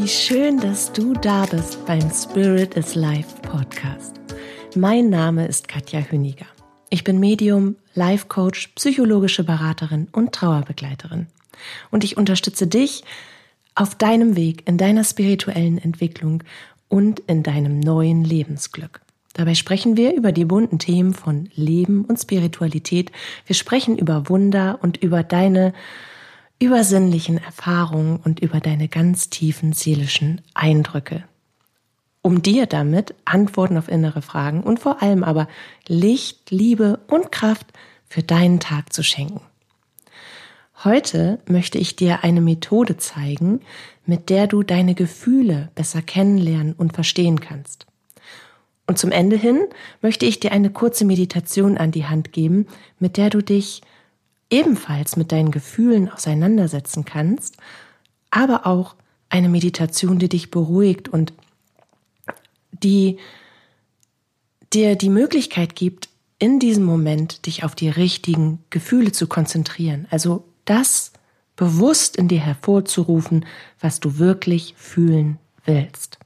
Wie schön, dass du da bist beim Spirit is Life Podcast. Mein Name ist Katja Hüniger. Ich bin Medium, Life Coach, psychologische Beraterin und Trauerbegleiterin. Und ich unterstütze dich auf deinem Weg in deiner spirituellen Entwicklung und in deinem neuen Lebensglück. Dabei sprechen wir über die bunten Themen von Leben und Spiritualität. Wir sprechen über Wunder und über deine übersinnlichen Erfahrungen und über deine ganz tiefen seelischen Eindrücke. Um dir damit Antworten auf innere Fragen und vor allem aber Licht, Liebe und Kraft für deinen Tag zu schenken. Heute möchte ich dir eine Methode zeigen, mit der du deine Gefühle besser kennenlernen und verstehen kannst. Und zum Ende hin möchte ich dir eine kurze Meditation an die Hand geben, mit der du dich ebenfalls mit deinen Gefühlen auseinandersetzen kannst, aber auch eine Meditation, die dich beruhigt und die dir die Möglichkeit gibt, in diesem Moment dich auf die richtigen Gefühle zu konzentrieren. Also das bewusst in dir hervorzurufen, was du wirklich fühlen willst.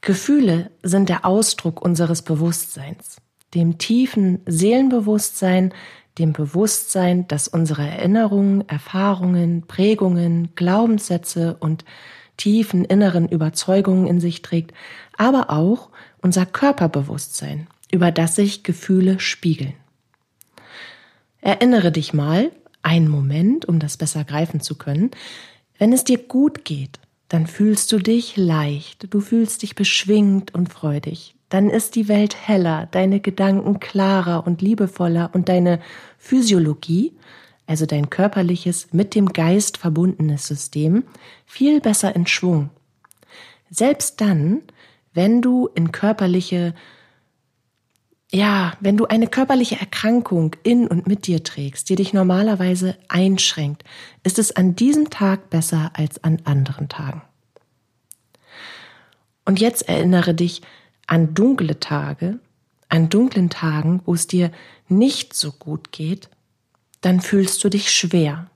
Gefühle sind der Ausdruck unseres Bewusstseins, dem tiefen Seelenbewusstsein, dem Bewusstsein, das unsere Erinnerungen, Erfahrungen, Prägungen, Glaubenssätze und tiefen inneren Überzeugungen in sich trägt, aber auch unser Körperbewusstsein, über das sich Gefühle spiegeln. Erinnere dich mal, einen Moment, um das besser greifen zu können, wenn es dir gut geht, dann fühlst du dich leicht, du fühlst dich beschwingt und freudig. Dann ist die Welt heller, deine Gedanken klarer und liebevoller und deine Physiologie, also dein körperliches, mit dem Geist verbundenes System, viel besser in Schwung. Selbst dann, wenn du in körperliche ja, wenn du eine körperliche Erkrankung in und mit dir trägst, die dich normalerweise einschränkt, ist es an diesem Tag besser als an anderen Tagen. Und jetzt erinnere dich an dunkle Tage, an dunklen Tagen, wo es dir nicht so gut geht, dann fühlst du dich schwer,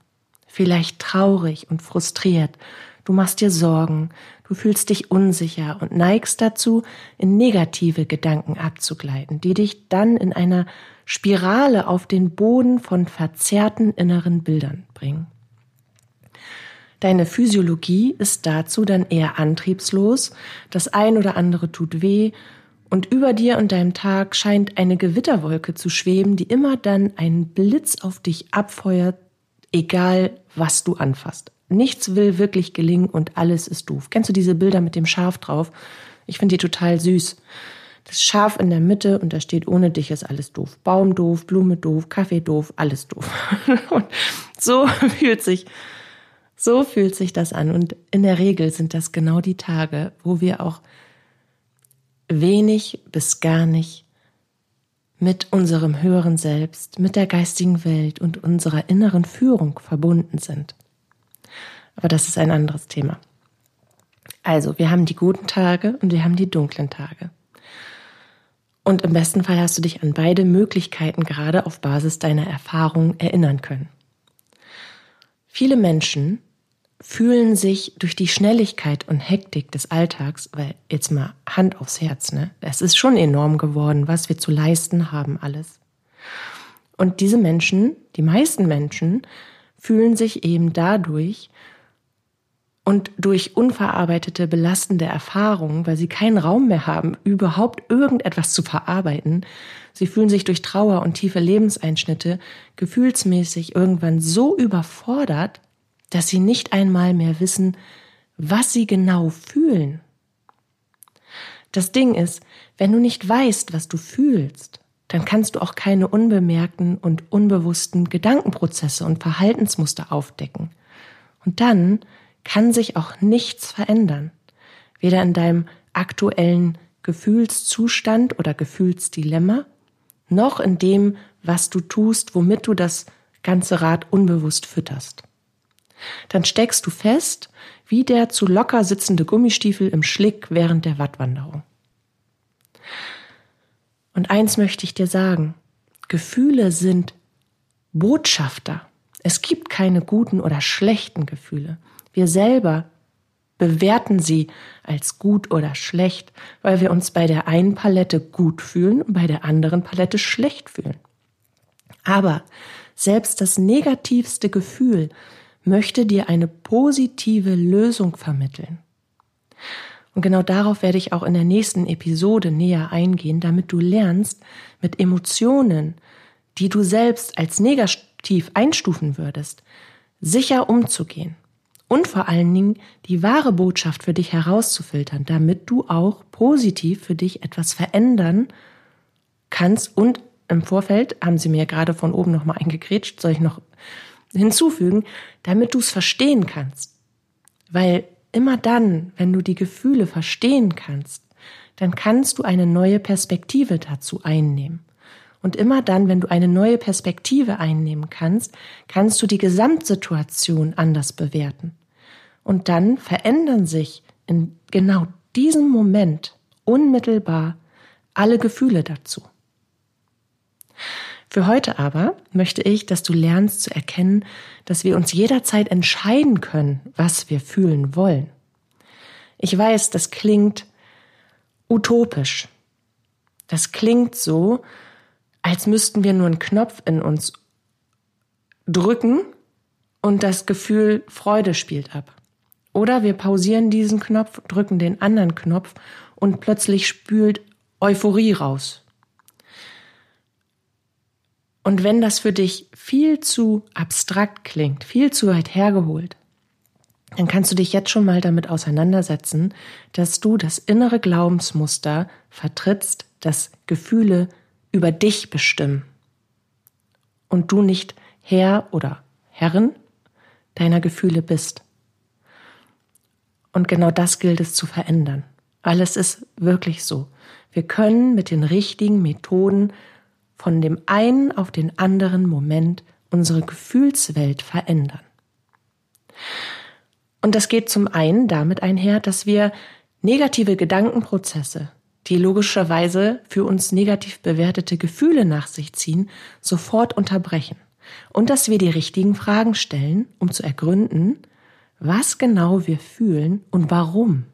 vielleicht traurig und frustriert, du machst dir Sorgen, du fühlst dich unsicher und neigst dazu, in negative Gedanken abzugleiten, die dich dann in einer Spirale auf den Boden von verzerrten inneren Bildern bringen. Deine Physiologie ist dazu dann eher antriebslos, das ein oder andere tut weh, und über dir und deinem Tag scheint eine Gewitterwolke zu schweben, die immer dann einen Blitz auf dich abfeuert, egal was du anfasst. Nichts will wirklich gelingen und alles ist doof. Kennst du diese Bilder mit dem Schaf drauf? Ich finde die total süß. Das Schaf in der Mitte und da steht, ohne dich ist alles doof. Baum doof, Blume doof, Kaffee doof, alles doof. und so fühlt sich, so fühlt sich das an. Und in der Regel sind das genau die Tage, wo wir auch wenig bis gar nicht mit unserem höheren Selbst, mit der geistigen Welt und unserer inneren Führung verbunden sind. Aber das ist ein anderes Thema. Also, wir haben die guten Tage und wir haben die dunklen Tage. Und im besten Fall hast du dich an beide Möglichkeiten gerade auf Basis deiner Erfahrung erinnern können. Viele Menschen fühlen sich durch die Schnelligkeit und Hektik des Alltags, weil jetzt mal Hand aufs Herz, ne? Es ist schon enorm geworden, was wir zu leisten haben alles. Und diese Menschen, die meisten Menschen, fühlen sich eben dadurch und durch unverarbeitete belastende Erfahrungen, weil sie keinen Raum mehr haben, überhaupt irgendetwas zu verarbeiten, sie fühlen sich durch Trauer und tiefe Lebenseinschnitte gefühlsmäßig irgendwann so überfordert, dass sie nicht einmal mehr wissen, was sie genau fühlen. Das Ding ist, wenn du nicht weißt, was du fühlst, dann kannst du auch keine unbemerkten und unbewussten Gedankenprozesse und Verhaltensmuster aufdecken. Und dann kann sich auch nichts verändern. Weder in deinem aktuellen Gefühlszustand oder Gefühlsdilemma, noch in dem, was du tust, womit du das ganze Rad unbewusst fütterst. Dann steckst du fest, wie der zu locker sitzende Gummistiefel im Schlick während der Wattwanderung. Und eins möchte ich dir sagen, Gefühle sind Botschafter. Es gibt keine guten oder schlechten Gefühle. Wir selber bewerten sie als gut oder schlecht, weil wir uns bei der einen Palette gut fühlen und bei der anderen Palette schlecht fühlen. Aber selbst das negativste Gefühl möchte dir eine positive Lösung vermitteln. Und genau darauf werde ich auch in der nächsten Episode näher eingehen, damit du lernst, mit Emotionen, die du selbst als negativ einstufen würdest, sicher umzugehen. Und vor allen Dingen die wahre Botschaft für dich herauszufiltern, damit du auch positiv für dich etwas verändern kannst. Und im Vorfeld haben sie mir gerade von oben nochmal eingegrätscht, soll ich noch hinzufügen, damit du es verstehen kannst. Weil immer dann, wenn du die Gefühle verstehen kannst, dann kannst du eine neue Perspektive dazu einnehmen. Und immer dann, wenn du eine neue Perspektive einnehmen kannst, kannst du die Gesamtsituation anders bewerten. Und dann verändern sich in genau diesem Moment unmittelbar alle Gefühle dazu. Für heute aber möchte ich, dass du lernst zu erkennen, dass wir uns jederzeit entscheiden können, was wir fühlen wollen. Ich weiß, das klingt utopisch. Das klingt so, als müssten wir nur einen Knopf in uns drücken und das Gefühl Freude spielt ab. Oder wir pausieren diesen Knopf, drücken den anderen Knopf und plötzlich spült Euphorie raus. Und wenn das für dich viel zu abstrakt klingt, viel zu weit hergeholt, dann kannst du dich jetzt schon mal damit auseinandersetzen, dass du das innere Glaubensmuster vertrittst, dass Gefühle über dich bestimmen und du nicht Herr oder Herrin deiner Gefühle bist. Und genau das gilt es zu verändern. Alles ist wirklich so. Wir können mit den richtigen Methoden von dem einen auf den anderen Moment unsere Gefühlswelt verändern. Und das geht zum einen damit einher, dass wir negative Gedankenprozesse, die logischerweise für uns negativ bewertete Gefühle nach sich ziehen, sofort unterbrechen und dass wir die richtigen Fragen stellen, um zu ergründen, was genau wir fühlen und warum.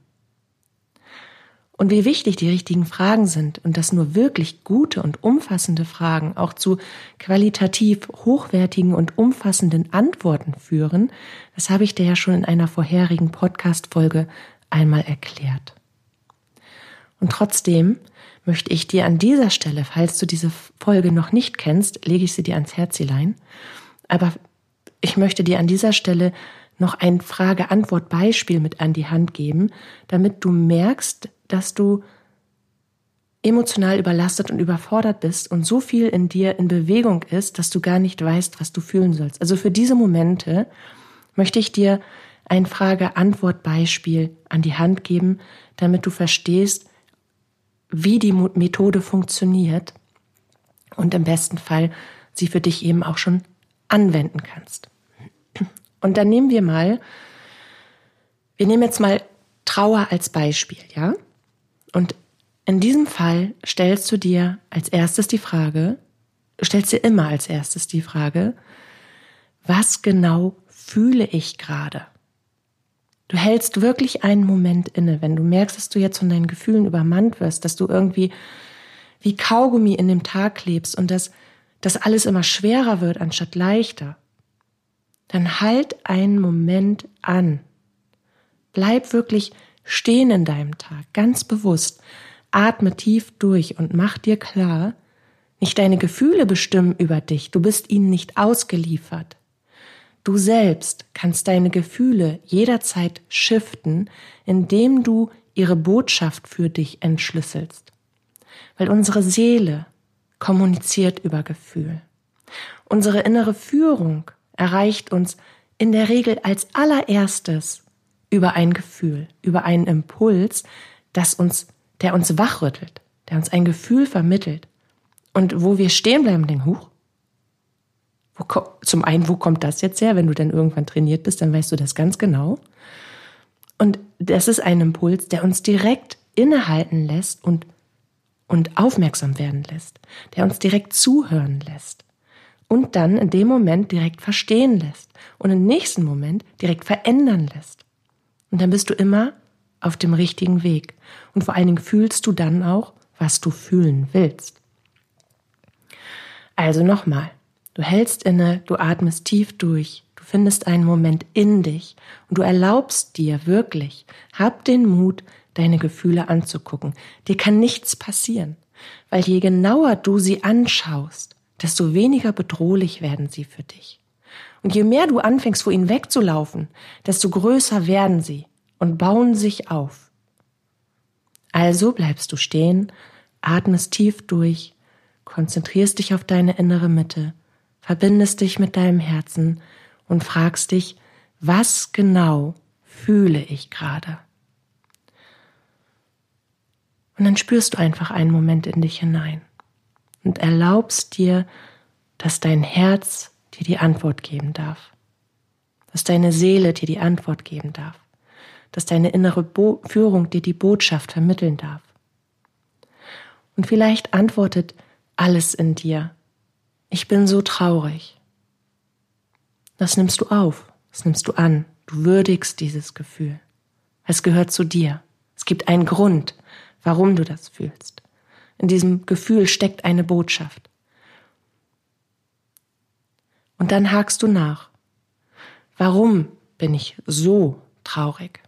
Und wie wichtig die richtigen Fragen sind und dass nur wirklich gute und umfassende Fragen auch zu qualitativ hochwertigen und umfassenden Antworten führen, das habe ich dir ja schon in einer vorherigen Podcast-Folge einmal erklärt. Und trotzdem möchte ich dir an dieser Stelle, falls du diese Folge noch nicht kennst, lege ich sie dir ans Herzilein. Aber ich möchte dir an dieser Stelle noch ein Frage-Antwort-Beispiel mit an die Hand geben, damit du merkst, dass du emotional überlastet und überfordert bist und so viel in dir in Bewegung ist, dass du gar nicht weißt, was du fühlen sollst. Also für diese Momente möchte ich dir ein Frage-Antwort-Beispiel an die Hand geben, damit du verstehst, wie die Methode funktioniert und im besten Fall sie für dich eben auch schon anwenden kannst. Und dann nehmen wir mal, wir nehmen jetzt mal Trauer als Beispiel, ja? Und in diesem Fall stellst du dir als erstes die Frage, stellst dir immer als erstes die Frage, was genau fühle ich gerade? Du hältst wirklich einen Moment inne, wenn du merkst, dass du jetzt von deinen Gefühlen übermannt wirst, dass du irgendwie wie Kaugummi in dem Tag lebst und dass das alles immer schwerer wird anstatt leichter. Dann halt einen Moment an. Bleib wirklich stehen in deinem Tag, ganz bewusst. Atme tief durch und mach dir klar, nicht deine Gefühle bestimmen über dich, du bist ihnen nicht ausgeliefert. Du selbst kannst deine Gefühle jederzeit shiften, indem du ihre Botschaft für dich entschlüsselst. Weil unsere Seele kommuniziert über Gefühl. Unsere innere Führung erreicht uns in der Regel als allererstes über ein Gefühl, über einen Impuls, das uns, der uns wachrüttelt, der uns ein Gefühl vermittelt. Und wo wir stehen bleiben, denken, huch, wo, zum einen, wo kommt das jetzt her? Wenn du dann irgendwann trainiert bist, dann weißt du das ganz genau. Und das ist ein Impuls, der uns direkt innehalten lässt und, und aufmerksam werden lässt, der uns direkt zuhören lässt und dann in dem Moment direkt verstehen lässt und im nächsten Moment direkt verändern lässt. Und dann bist du immer auf dem richtigen Weg. Und vor allen Dingen fühlst du dann auch, was du fühlen willst. Also nochmal, du hältst inne, du atmest tief durch, du findest einen Moment in dich und du erlaubst dir wirklich, hab den Mut, deine Gefühle anzugucken. Dir kann nichts passieren, weil je genauer du sie anschaust, desto weniger bedrohlich werden sie für dich. Und je mehr du anfängst, vor ihnen wegzulaufen, desto größer werden sie und bauen sich auf. Also bleibst du stehen, atmest tief durch, konzentrierst dich auf deine innere Mitte, verbindest dich mit deinem Herzen und fragst dich, was genau fühle ich gerade? Und dann spürst du einfach einen Moment in dich hinein und erlaubst dir, dass dein Herz dir die Antwort geben darf, dass deine Seele dir die Antwort geben darf, dass deine innere Bo Führung dir die Botschaft vermitteln darf. Und vielleicht antwortet alles in dir. Ich bin so traurig. Das nimmst du auf, das nimmst du an, du würdigst dieses Gefühl. Es gehört zu dir. Es gibt einen Grund, warum du das fühlst. In diesem Gefühl steckt eine Botschaft. Und dann hakst du nach. Warum bin ich so traurig?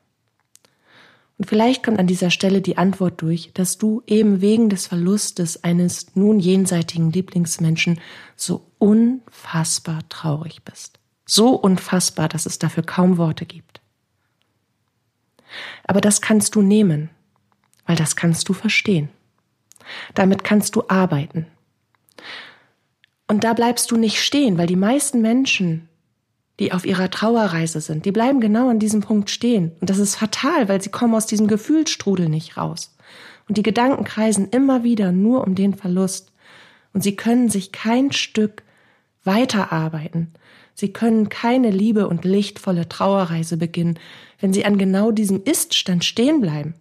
Und vielleicht kommt an dieser Stelle die Antwort durch, dass du eben wegen des Verlustes eines nun jenseitigen Lieblingsmenschen so unfassbar traurig bist. So unfassbar, dass es dafür kaum Worte gibt. Aber das kannst du nehmen, weil das kannst du verstehen. Damit kannst du arbeiten. Und da bleibst du nicht stehen, weil die meisten Menschen die auf ihrer Trauerreise sind, die bleiben genau an diesem Punkt stehen. Und das ist fatal, weil sie kommen aus diesem Gefühlsstrudel nicht raus. Und die Gedanken kreisen immer wieder nur um den Verlust. Und sie können sich kein Stück weiterarbeiten. Sie können keine liebe und lichtvolle Trauerreise beginnen, wenn sie an genau diesem Iststand stehen bleiben.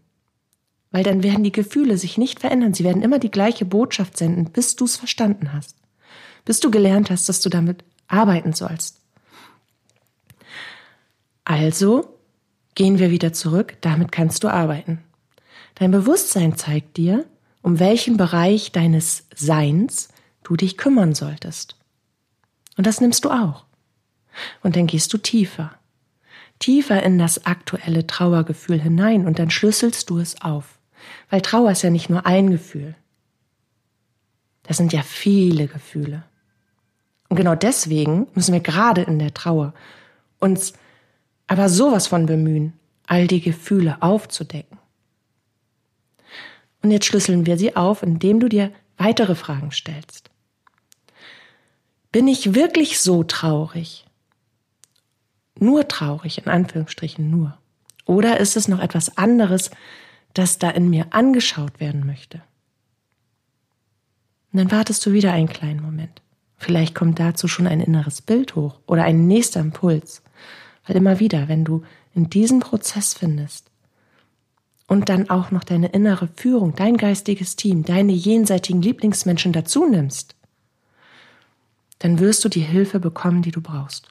Weil dann werden die Gefühle sich nicht verändern. Sie werden immer die gleiche Botschaft senden, bis du es verstanden hast. Bis du gelernt hast, dass du damit arbeiten sollst. Also gehen wir wieder zurück, damit kannst du arbeiten. Dein Bewusstsein zeigt dir, um welchen Bereich deines Seins du dich kümmern solltest. Und das nimmst du auch. Und dann gehst du tiefer, tiefer in das aktuelle Trauergefühl hinein und dann schlüsselst du es auf. Weil Trauer ist ja nicht nur ein Gefühl. Das sind ja viele Gefühle. Und genau deswegen müssen wir gerade in der Trauer uns aber sowas von bemühen, all die Gefühle aufzudecken. Und jetzt schlüsseln wir sie auf, indem du dir weitere Fragen stellst. Bin ich wirklich so traurig? Nur traurig, in Anführungsstrichen nur. Oder ist es noch etwas anderes, das da in mir angeschaut werden möchte? Und dann wartest du wieder einen kleinen Moment. Vielleicht kommt dazu schon ein inneres Bild hoch oder ein nächster Impuls. Weil immer wieder, wenn du in diesen Prozess findest und dann auch noch deine innere Führung, dein geistiges Team, deine jenseitigen Lieblingsmenschen dazu nimmst, dann wirst du die Hilfe bekommen, die du brauchst.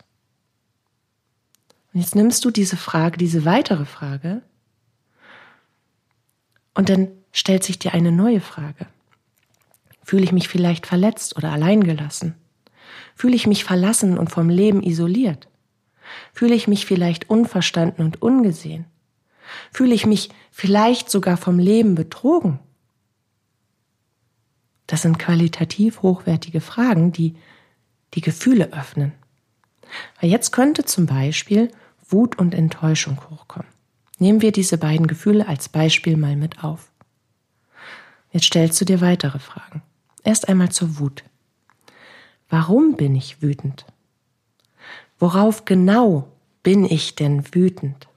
Und jetzt nimmst du diese Frage, diese weitere Frage, und dann stellt sich dir eine neue Frage. Fühle ich mich vielleicht verletzt oder alleingelassen? Fühle ich mich verlassen und vom Leben isoliert? Fühle ich mich vielleicht unverstanden und ungesehen? Fühle ich mich vielleicht sogar vom Leben betrogen? Das sind qualitativ hochwertige Fragen, die die Gefühle öffnen. Weil jetzt könnte zum Beispiel Wut und Enttäuschung hochkommen. Nehmen wir diese beiden Gefühle als Beispiel mal mit auf. Jetzt stellst du dir weitere Fragen. Erst einmal zur Wut. Warum bin ich wütend? Worauf genau bin ich denn wütend?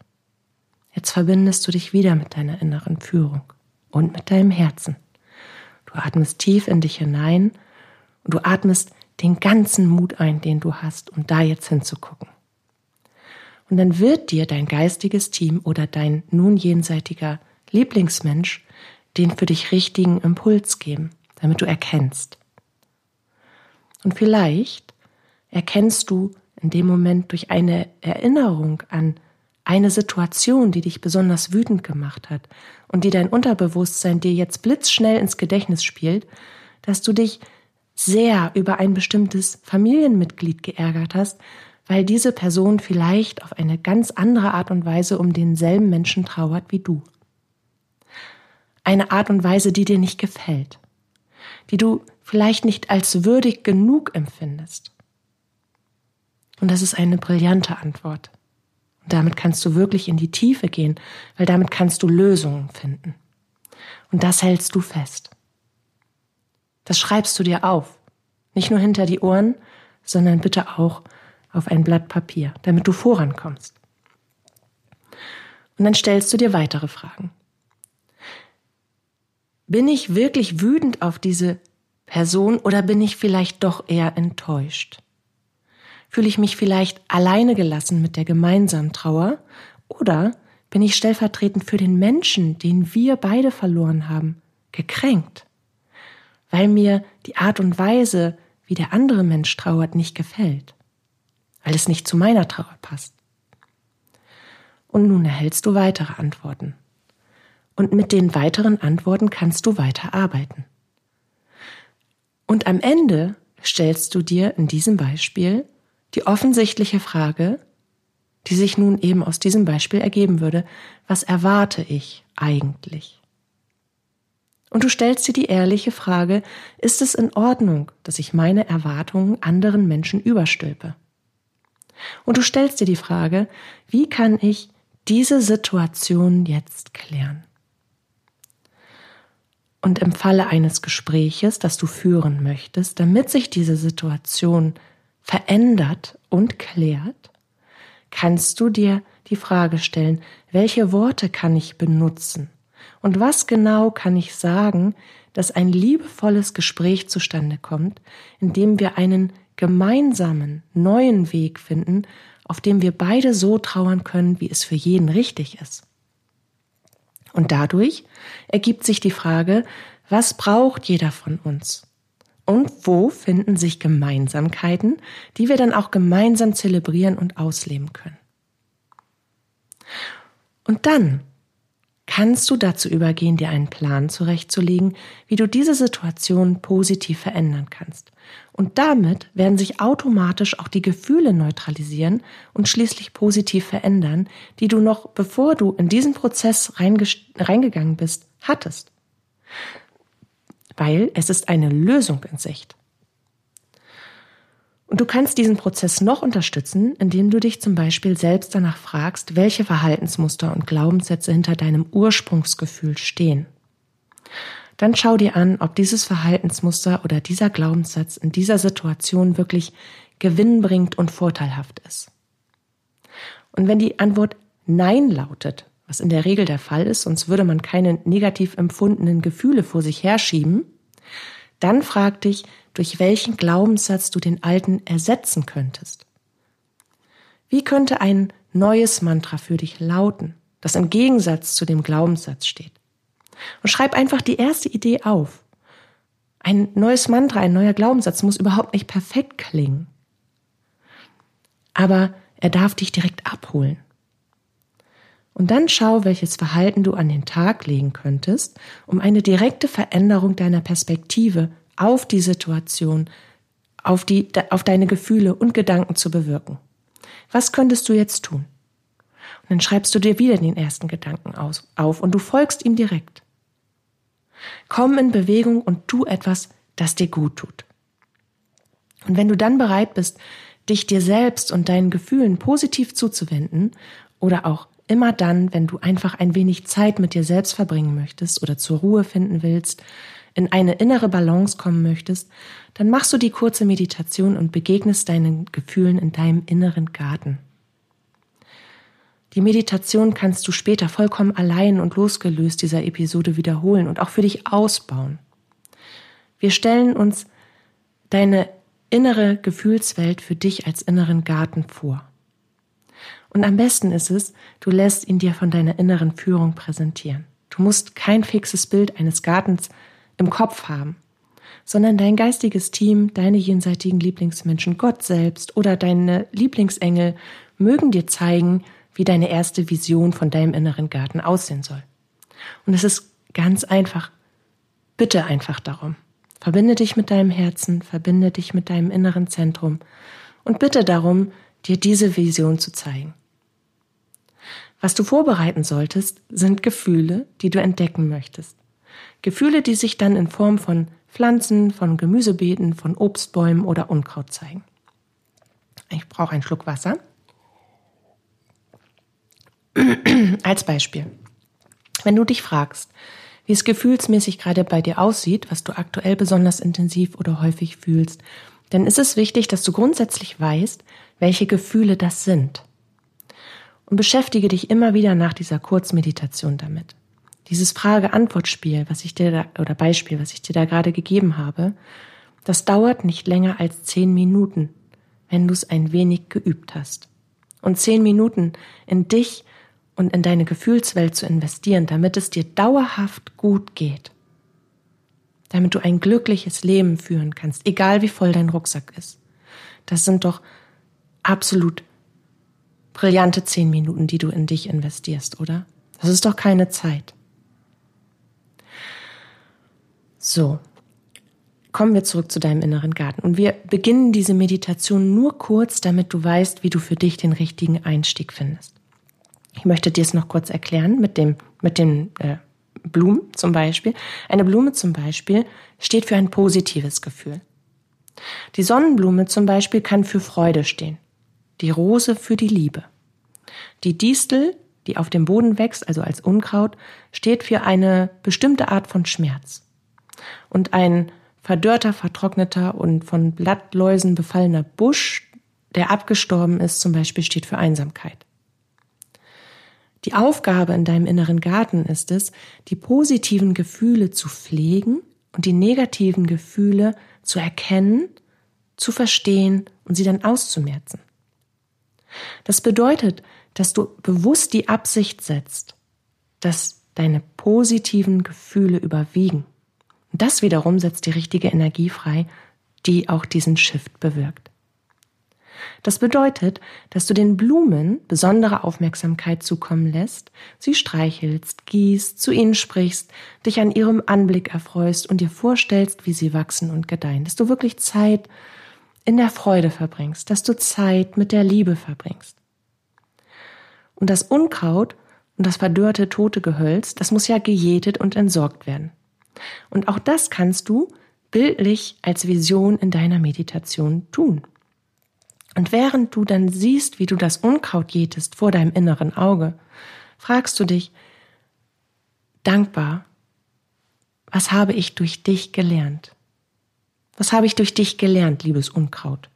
Jetzt verbindest du dich wieder mit deiner inneren Führung und mit deinem Herzen. Du atmest tief in dich hinein und du atmest den ganzen Mut ein, den du hast, um da jetzt hinzugucken. Und dann wird dir dein geistiges Team oder dein nun jenseitiger Lieblingsmensch den für dich richtigen Impuls geben, damit du erkennst. Und vielleicht erkennst du in dem Moment durch eine Erinnerung an eine Situation, die dich besonders wütend gemacht hat und die dein Unterbewusstsein dir jetzt blitzschnell ins Gedächtnis spielt, dass du dich sehr über ein bestimmtes Familienmitglied geärgert hast, weil diese Person vielleicht auf eine ganz andere Art und Weise um denselben Menschen trauert wie du. Eine Art und Weise, die dir nicht gefällt, die du vielleicht nicht als würdig genug empfindest. Und das ist eine brillante Antwort. Und damit kannst du wirklich in die Tiefe gehen, weil damit kannst du Lösungen finden. Und das hältst du fest. Das schreibst du dir auf. Nicht nur hinter die Ohren, sondern bitte auch auf ein Blatt Papier, damit du vorankommst. Und dann stellst du dir weitere Fragen. Bin ich wirklich wütend auf diese Person oder bin ich vielleicht doch eher enttäuscht? Fühle ich mich vielleicht alleine gelassen mit der gemeinsamen Trauer oder bin ich stellvertretend für den Menschen, den wir beide verloren haben, gekränkt? Weil mir die Art und Weise, wie der andere Mensch trauert, nicht gefällt. Weil es nicht zu meiner Trauer passt. Und nun erhältst du weitere Antworten. Und mit den weiteren Antworten kannst du weiter arbeiten. Und am Ende stellst du dir in diesem Beispiel die offensichtliche Frage, die sich nun eben aus diesem Beispiel ergeben würde, was erwarte ich eigentlich? Und du stellst dir die ehrliche Frage, ist es in Ordnung, dass ich meine Erwartungen anderen Menschen überstülpe? Und du stellst dir die Frage, wie kann ich diese Situation jetzt klären? Und im Falle eines Gespräches, das du führen möchtest, damit sich diese Situation verändert und klärt, kannst du dir die Frage stellen, welche Worte kann ich benutzen und was genau kann ich sagen, dass ein liebevolles Gespräch zustande kommt, in dem wir einen gemeinsamen neuen Weg finden, auf dem wir beide so trauern können, wie es für jeden richtig ist. Und dadurch ergibt sich die Frage, was braucht jeder von uns? Und wo finden sich Gemeinsamkeiten, die wir dann auch gemeinsam zelebrieren und ausleben können? Und dann kannst du dazu übergehen, dir einen Plan zurechtzulegen, wie du diese Situation positiv verändern kannst. Und damit werden sich automatisch auch die Gefühle neutralisieren und schließlich positiv verändern, die du noch, bevor du in diesen Prozess reingegangen bist, hattest weil es ist eine Lösung in Sicht. Und du kannst diesen Prozess noch unterstützen, indem du dich zum Beispiel selbst danach fragst, welche Verhaltensmuster und Glaubenssätze hinter deinem Ursprungsgefühl stehen. Dann schau dir an, ob dieses Verhaltensmuster oder dieser Glaubenssatz in dieser Situation wirklich gewinnbringend und vorteilhaft ist. Und wenn die Antwort Nein lautet, was in der Regel der Fall ist, sonst würde man keine negativ empfundenen Gefühle vor sich herschieben, dann frag dich, durch welchen Glaubenssatz du den alten ersetzen könntest. Wie könnte ein neues Mantra für dich lauten, das im Gegensatz zu dem Glaubenssatz steht? Und schreib einfach die erste Idee auf. Ein neues Mantra, ein neuer Glaubenssatz muss überhaupt nicht perfekt klingen. Aber er darf dich direkt abholen. Und dann schau, welches Verhalten du an den Tag legen könntest, um eine direkte Veränderung deiner Perspektive auf die Situation, auf, die, auf deine Gefühle und Gedanken zu bewirken. Was könntest du jetzt tun? Und dann schreibst du dir wieder den ersten Gedanken aus, auf und du folgst ihm direkt. Komm in Bewegung und tu etwas, das dir gut tut. Und wenn du dann bereit bist, dich dir selbst und deinen Gefühlen positiv zuzuwenden oder auch Immer dann, wenn du einfach ein wenig Zeit mit dir selbst verbringen möchtest oder zur Ruhe finden willst, in eine innere Balance kommen möchtest, dann machst du die kurze Meditation und begegnest deinen Gefühlen in deinem inneren Garten. Die Meditation kannst du später vollkommen allein und losgelöst dieser Episode wiederholen und auch für dich ausbauen. Wir stellen uns deine innere Gefühlswelt für dich als inneren Garten vor. Und am besten ist es, du lässt ihn dir von deiner inneren Führung präsentieren. Du musst kein fixes Bild eines Gartens im Kopf haben, sondern dein geistiges Team, deine jenseitigen Lieblingsmenschen, Gott selbst oder deine Lieblingsengel mögen dir zeigen, wie deine erste Vision von deinem inneren Garten aussehen soll. Und es ist ganz einfach. Bitte einfach darum. Verbinde dich mit deinem Herzen, verbinde dich mit deinem inneren Zentrum und bitte darum, dir diese Vision zu zeigen. Was du vorbereiten solltest, sind Gefühle, die du entdecken möchtest. Gefühle, die sich dann in Form von Pflanzen, von Gemüsebeeten, von Obstbäumen oder Unkraut zeigen. Ich brauche einen Schluck Wasser. Als Beispiel. Wenn du dich fragst, wie es gefühlsmäßig gerade bei dir aussieht, was du aktuell besonders intensiv oder häufig fühlst, dann ist es wichtig, dass du grundsätzlich weißt, welche Gefühle das sind. Und beschäftige dich immer wieder nach dieser Kurzmeditation damit. Dieses Frage-Antwort-Spiel, was ich dir da, oder Beispiel, was ich dir da gerade gegeben habe, das dauert nicht länger als zehn Minuten, wenn du es ein wenig geübt hast. Und zehn Minuten in dich und in deine Gefühlswelt zu investieren, damit es dir dauerhaft gut geht. Damit du ein glückliches Leben führen kannst, egal wie voll dein Rucksack ist. Das sind doch absolut brillante zehn Minuten, die du in dich investierst, oder? Das ist doch keine Zeit. So, kommen wir zurück zu deinem inneren Garten. Und wir beginnen diese Meditation nur kurz, damit du weißt, wie du für dich den richtigen Einstieg findest. Ich möchte dir es noch kurz erklären mit dem, mit den äh, Blumen zum Beispiel. Eine Blume zum Beispiel steht für ein positives Gefühl. Die Sonnenblume zum Beispiel kann für Freude stehen. Die Rose für die Liebe. Die Distel, die auf dem Boden wächst, also als Unkraut, steht für eine bestimmte Art von Schmerz. Und ein verdörrter, vertrockneter und von Blattläusen befallener Busch, der abgestorben ist, zum Beispiel steht für Einsamkeit. Die Aufgabe in deinem inneren Garten ist es, die positiven Gefühle zu pflegen und die negativen Gefühle zu erkennen, zu verstehen und sie dann auszumerzen. Das bedeutet, dass du bewusst die Absicht setzt, dass deine positiven Gefühle überwiegen. Und das wiederum setzt die richtige Energie frei, die auch diesen Shift bewirkt. Das bedeutet, dass du den Blumen besondere Aufmerksamkeit zukommen lässt, sie streichelst, gießt, zu ihnen sprichst, dich an ihrem Anblick erfreust und dir vorstellst, wie sie wachsen und gedeihen, dass du wirklich Zeit in der Freude verbringst, dass du Zeit mit der Liebe verbringst. Und das Unkraut und das verdörrte tote Gehölz, das muss ja gejätet und entsorgt werden. Und auch das kannst du bildlich als Vision in deiner Meditation tun. Und während du dann siehst, wie du das Unkraut jätest vor deinem inneren Auge, fragst du dich, dankbar, was habe ich durch dich gelernt? Was habe ich durch dich gelernt, liebes Unkraut?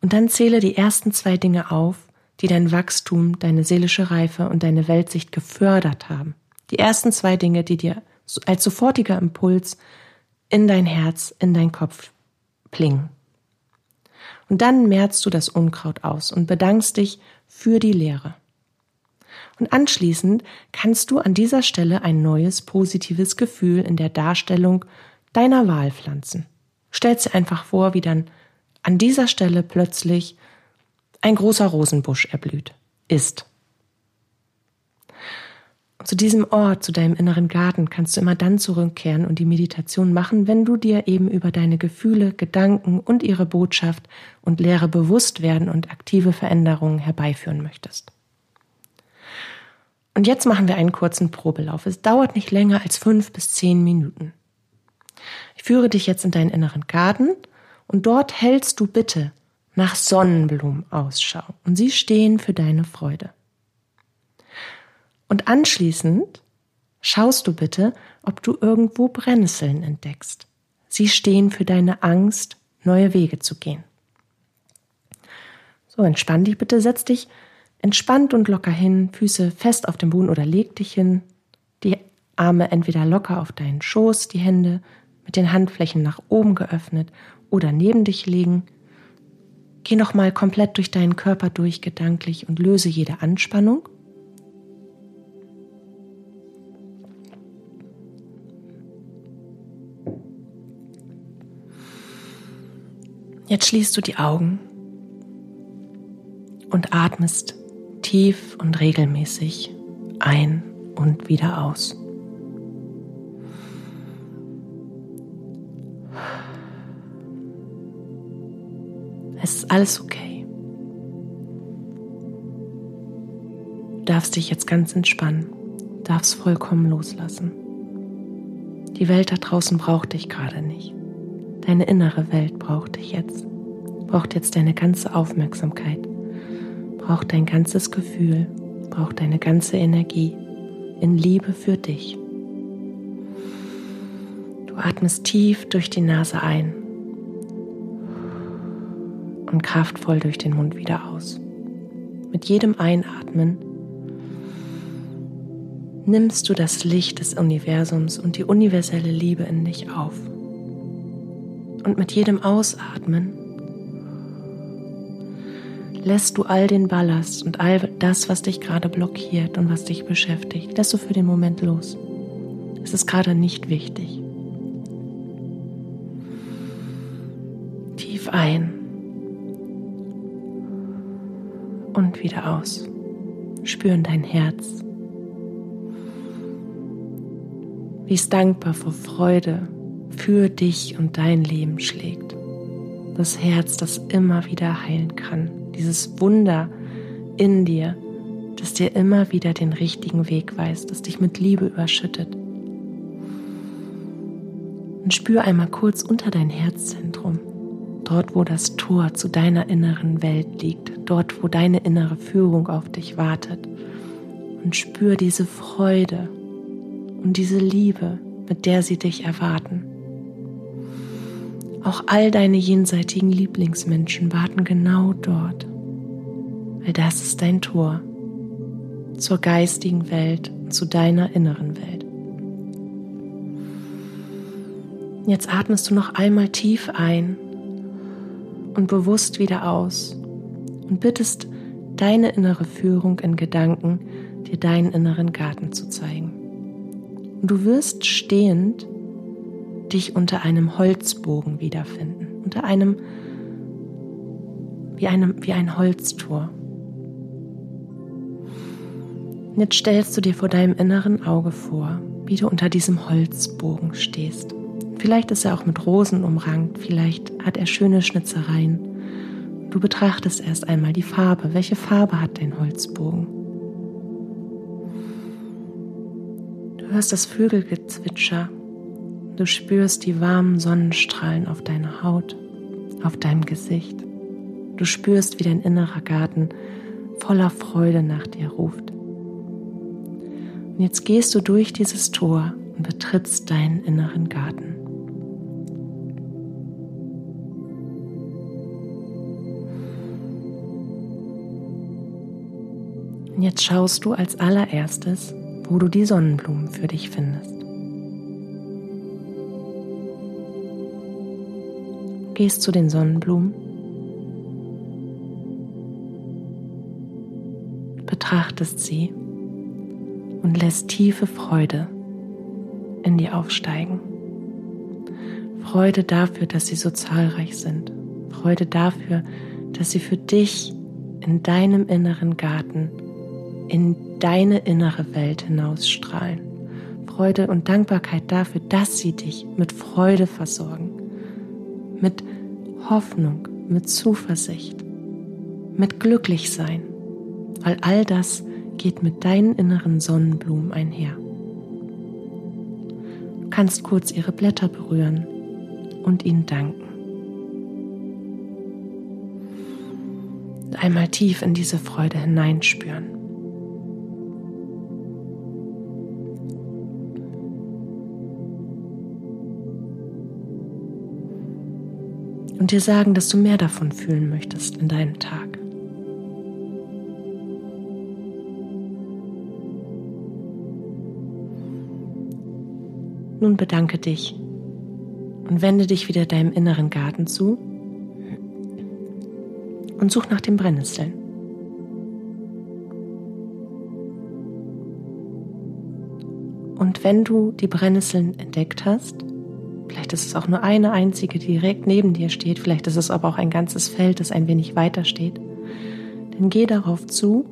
Und dann zähle die ersten zwei Dinge auf, die dein Wachstum, deine seelische Reife und deine Weltsicht gefördert haben. Die ersten zwei Dinge, die dir als sofortiger Impuls in dein Herz, in dein Kopf plingen. Und dann mehrst du das Unkraut aus und bedankst dich für die Lehre. Und anschließend kannst du an dieser Stelle ein neues positives Gefühl in der Darstellung deiner Wahl pflanzen. Stellst dir einfach vor, wie dann an dieser Stelle plötzlich ein großer Rosenbusch erblüht, ist. Zu diesem Ort, zu deinem inneren Garten kannst du immer dann zurückkehren und die Meditation machen, wenn du dir eben über deine Gefühle, Gedanken und ihre Botschaft und Lehre bewusst werden und aktive Veränderungen herbeiführen möchtest. Und jetzt machen wir einen kurzen Probelauf. Es dauert nicht länger als fünf bis zehn Minuten. Ich führe dich jetzt in deinen inneren Garten und dort hältst du bitte nach Sonnenblumen Ausschau und sie stehen für deine Freude. Und anschließend schaust du bitte, ob du irgendwo Brennnesseln entdeckst. Sie stehen für deine Angst, neue Wege zu gehen. So, entspann dich bitte, setz dich entspannt und locker hin, Füße fest auf dem Boden oder leg dich hin, die Arme entweder locker auf deinen Schoß, die Hände mit den Handflächen nach oben geöffnet oder neben dich legen. Geh nochmal komplett durch deinen Körper durch gedanklich und löse jede Anspannung. Jetzt schließt du die Augen und atmest tief und regelmäßig ein und wieder aus. Es ist alles okay. Du darfst dich jetzt ganz entspannen, darfst vollkommen loslassen. Die Welt da draußen braucht dich gerade nicht. Deine innere Welt braucht dich jetzt, braucht jetzt deine ganze Aufmerksamkeit, braucht dein ganzes Gefühl, braucht deine ganze Energie in Liebe für dich. Du atmest tief durch die Nase ein und kraftvoll durch den Mund wieder aus. Mit jedem Einatmen nimmst du das Licht des Universums und die universelle Liebe in dich auf. Und mit jedem Ausatmen lässt du all den Ballast und all das, was dich gerade blockiert und was dich beschäftigt, lässt du für den Moment los. Es ist gerade nicht wichtig. Tief ein wieder aus. Spüren dein Herz. Wie es dankbar vor Freude für dich und dein Leben schlägt. Das Herz, das immer wieder heilen kann. Dieses Wunder in dir, das dir immer wieder den richtigen Weg weist, das dich mit Liebe überschüttet. Und spür einmal kurz unter dein Herzzentrum, dort wo das Tor zu deiner inneren Welt liegt, dort wo deine innere Führung auf dich wartet. Und spür diese Freude und diese Liebe, mit der sie dich erwarten. Auch all deine jenseitigen Lieblingsmenschen warten genau dort, weil das ist dein Tor zur geistigen Welt und zu deiner inneren Welt. Jetzt atmest du noch einmal tief ein und bewusst wieder aus und bittest deine innere Führung in Gedanken, dir deinen inneren Garten zu zeigen. Und du wirst stehend dich unter einem Holzbogen wiederfinden, unter einem wie, einem, wie ein Holztor. Und jetzt stellst du dir vor deinem inneren Auge vor, wie du unter diesem Holzbogen stehst. Vielleicht ist er auch mit Rosen umrankt, vielleicht hat er schöne Schnitzereien. Du betrachtest erst einmal die Farbe. Welche Farbe hat dein Holzbogen? Du hörst das Vögelgezwitscher. Du spürst die warmen Sonnenstrahlen auf deiner Haut, auf deinem Gesicht. Du spürst, wie dein innerer Garten voller Freude nach dir ruft. Und jetzt gehst du durch dieses Tor und betrittst deinen inneren Garten. Und jetzt schaust du als allererstes wo du die Sonnenblumen für dich findest. Gehst zu den Sonnenblumen, betrachtest sie und lässt tiefe Freude in dir aufsteigen. Freude dafür, dass sie so zahlreich sind. Freude dafür, dass sie für dich in deinem inneren Garten in deine innere Welt hinausstrahlen. Freude und Dankbarkeit dafür, dass sie dich mit Freude versorgen, mit Hoffnung, mit Zuversicht, mit Glücklichsein, weil all das geht mit deinen inneren Sonnenblumen einher. Du kannst kurz ihre Blätter berühren und ihnen danken. Einmal tief in diese Freude hineinspüren. Und dir sagen, dass du mehr davon fühlen möchtest in deinem Tag. Nun bedanke dich und wende dich wieder deinem inneren Garten zu und such nach den Brennnesseln. Und wenn du die Brennnesseln entdeckt hast, Vielleicht ist es auch nur eine einzige, die direkt neben dir steht. Vielleicht ist es aber auch ein ganzes Feld, das ein wenig weiter steht. Dann geh darauf zu,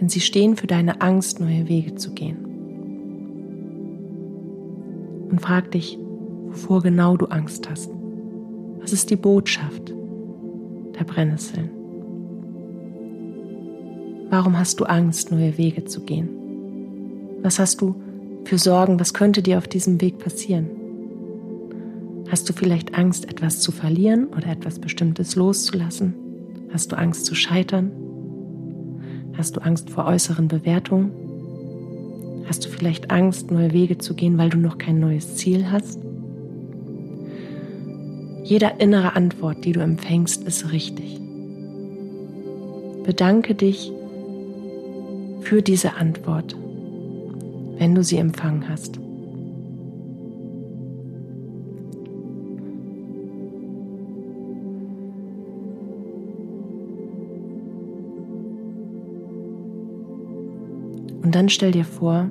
denn sie stehen für deine Angst, neue Wege zu gehen. Und frag dich, wovor genau du Angst hast. Was ist die Botschaft der Brennnesseln? Warum hast du Angst, neue Wege zu gehen? Was hast du für Sorgen? Was könnte dir auf diesem Weg passieren? Hast du vielleicht Angst, etwas zu verlieren oder etwas Bestimmtes loszulassen? Hast du Angst zu scheitern? Hast du Angst vor äußeren Bewertungen? Hast du vielleicht Angst, neue Wege zu gehen, weil du noch kein neues Ziel hast? Jeder innere Antwort, die du empfängst, ist richtig. Bedanke dich für diese Antwort, wenn du sie empfangen hast. Und dann stell dir vor,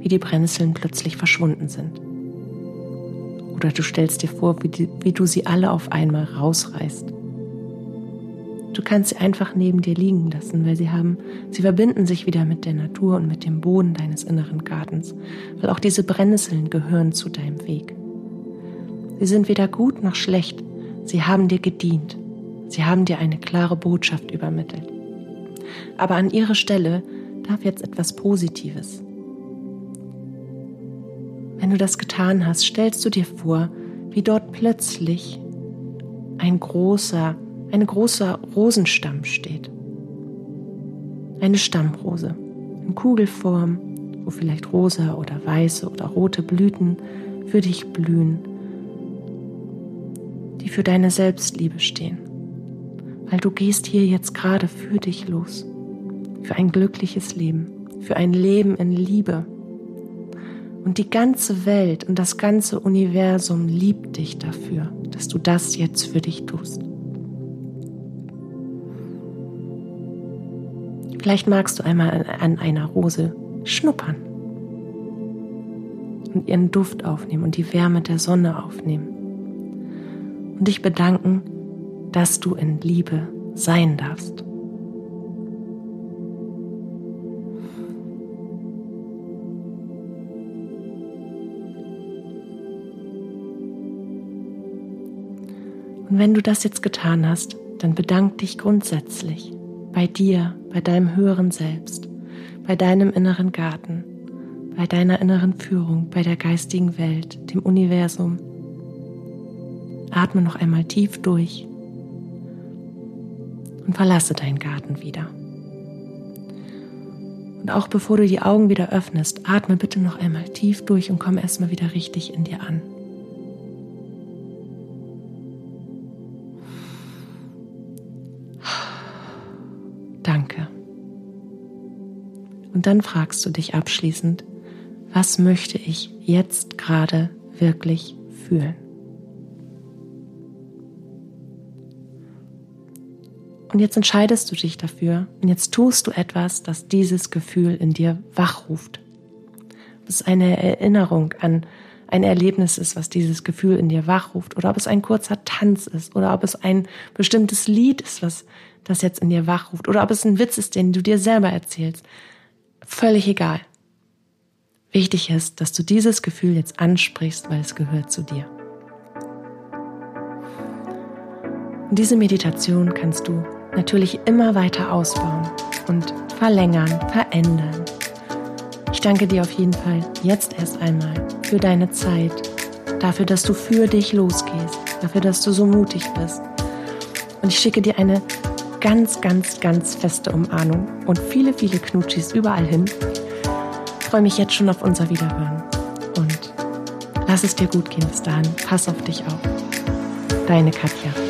wie die Brennnesseln plötzlich verschwunden sind. Oder du stellst dir vor, wie, die, wie du sie alle auf einmal rausreißt. Du kannst sie einfach neben dir liegen lassen, weil sie haben, sie verbinden sich wieder mit der Natur und mit dem Boden deines inneren Gartens, weil auch diese Brennnesseln gehören zu deinem Weg. Sie sind weder gut noch schlecht, sie haben dir gedient, sie haben dir eine klare Botschaft übermittelt. Aber an ihrer Stelle darf jetzt etwas Positives. Wenn du das getan hast, stellst du dir vor, wie dort plötzlich ein großer, eine große Rosenstamm steht. Eine Stammrose in Kugelform, wo vielleicht rosa oder weiße oder rote Blüten für dich blühen, die für deine Selbstliebe stehen. Weil du gehst hier jetzt gerade für dich los für ein glückliches Leben, für ein Leben in Liebe. Und die ganze Welt und das ganze Universum liebt dich dafür, dass du das jetzt für dich tust. Vielleicht magst du einmal an einer Rose schnuppern und ihren Duft aufnehmen und die Wärme der Sonne aufnehmen und dich bedanken, dass du in Liebe sein darfst. Und wenn du das jetzt getan hast, dann bedank dich grundsätzlich bei dir, bei deinem höheren Selbst, bei deinem inneren Garten, bei deiner inneren Führung, bei der geistigen Welt, dem Universum. Atme noch einmal tief durch und verlasse deinen Garten wieder. Und auch bevor du die Augen wieder öffnest, atme bitte noch einmal tief durch und komm erstmal wieder richtig in dir an. Und dann fragst du dich abschließend, was möchte ich jetzt gerade wirklich fühlen? Und jetzt entscheidest du dich dafür und jetzt tust du etwas, das dieses Gefühl in dir wachruft. Ob es eine Erinnerung an ein Erlebnis ist, was dieses Gefühl in dir wachruft, oder ob es ein kurzer Tanz ist, oder ob es ein bestimmtes Lied ist, was das jetzt in dir wachruft, oder ob es ein Witz ist, den du dir selber erzählst. Völlig egal. Wichtig ist, dass du dieses Gefühl jetzt ansprichst, weil es gehört zu dir. Und diese Meditation kannst du natürlich immer weiter ausbauen und verlängern, verändern. Ich danke dir auf jeden Fall jetzt erst einmal für deine Zeit, dafür, dass du für dich losgehst, dafür, dass du so mutig bist. Und ich schicke dir eine ganz, ganz, ganz feste Umarmung und viele, viele Knutschis überall hin. Ich freue mich jetzt schon auf unser Wiederhören. Und lass es dir gut gehen bis dahin. Pass auf dich auf. Deine Katja.